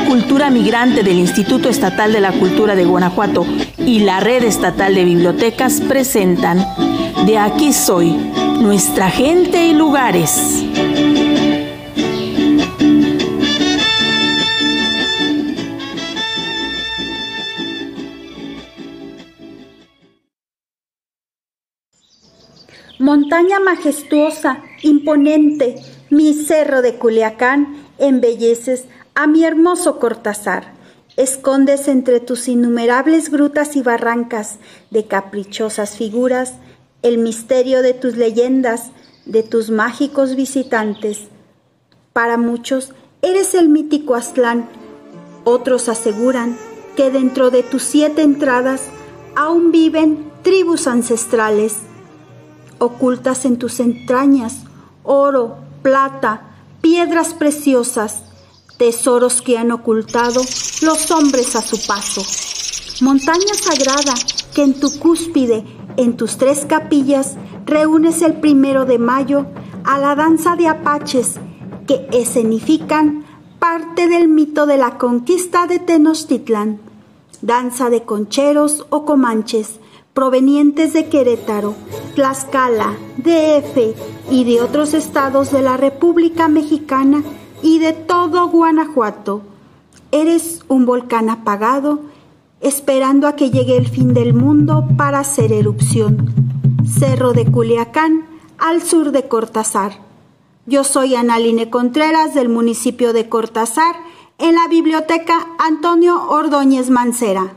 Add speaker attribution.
Speaker 1: Cultura Migrante del Instituto Estatal de la Cultura de Guanajuato y la Red Estatal de Bibliotecas presentan De aquí soy, nuestra gente y lugares.
Speaker 2: Montaña majestuosa, imponente, mi cerro de Culiacán, embelleces a mi hermoso Cortázar. Escondes entre tus innumerables grutas y barrancas de caprichosas figuras el misterio de tus leyendas, de tus mágicos visitantes. Para muchos eres el mítico Aztlán. Otros aseguran que dentro de tus siete entradas aún viven tribus ancestrales ocultas en tus entrañas, oro, plata, piedras preciosas, tesoros que han ocultado los hombres a su paso. Montaña sagrada que en tu cúspide, en tus tres capillas, reúnes el primero de mayo a la danza de apaches que escenifican parte del mito de la conquista de Tenochtitlan, danza de concheros o comanches, provenientes de Querétaro, Tlaxcala, DF y de otros estados de la República Mexicana y de todo Guanajuato. Eres un volcán apagado, esperando a que llegue el fin del mundo para hacer erupción. Cerro de Culiacán, al sur de Cortázar. Yo soy Analine Contreras del municipio de Cortázar, en la biblioteca Antonio Ordóñez Mancera.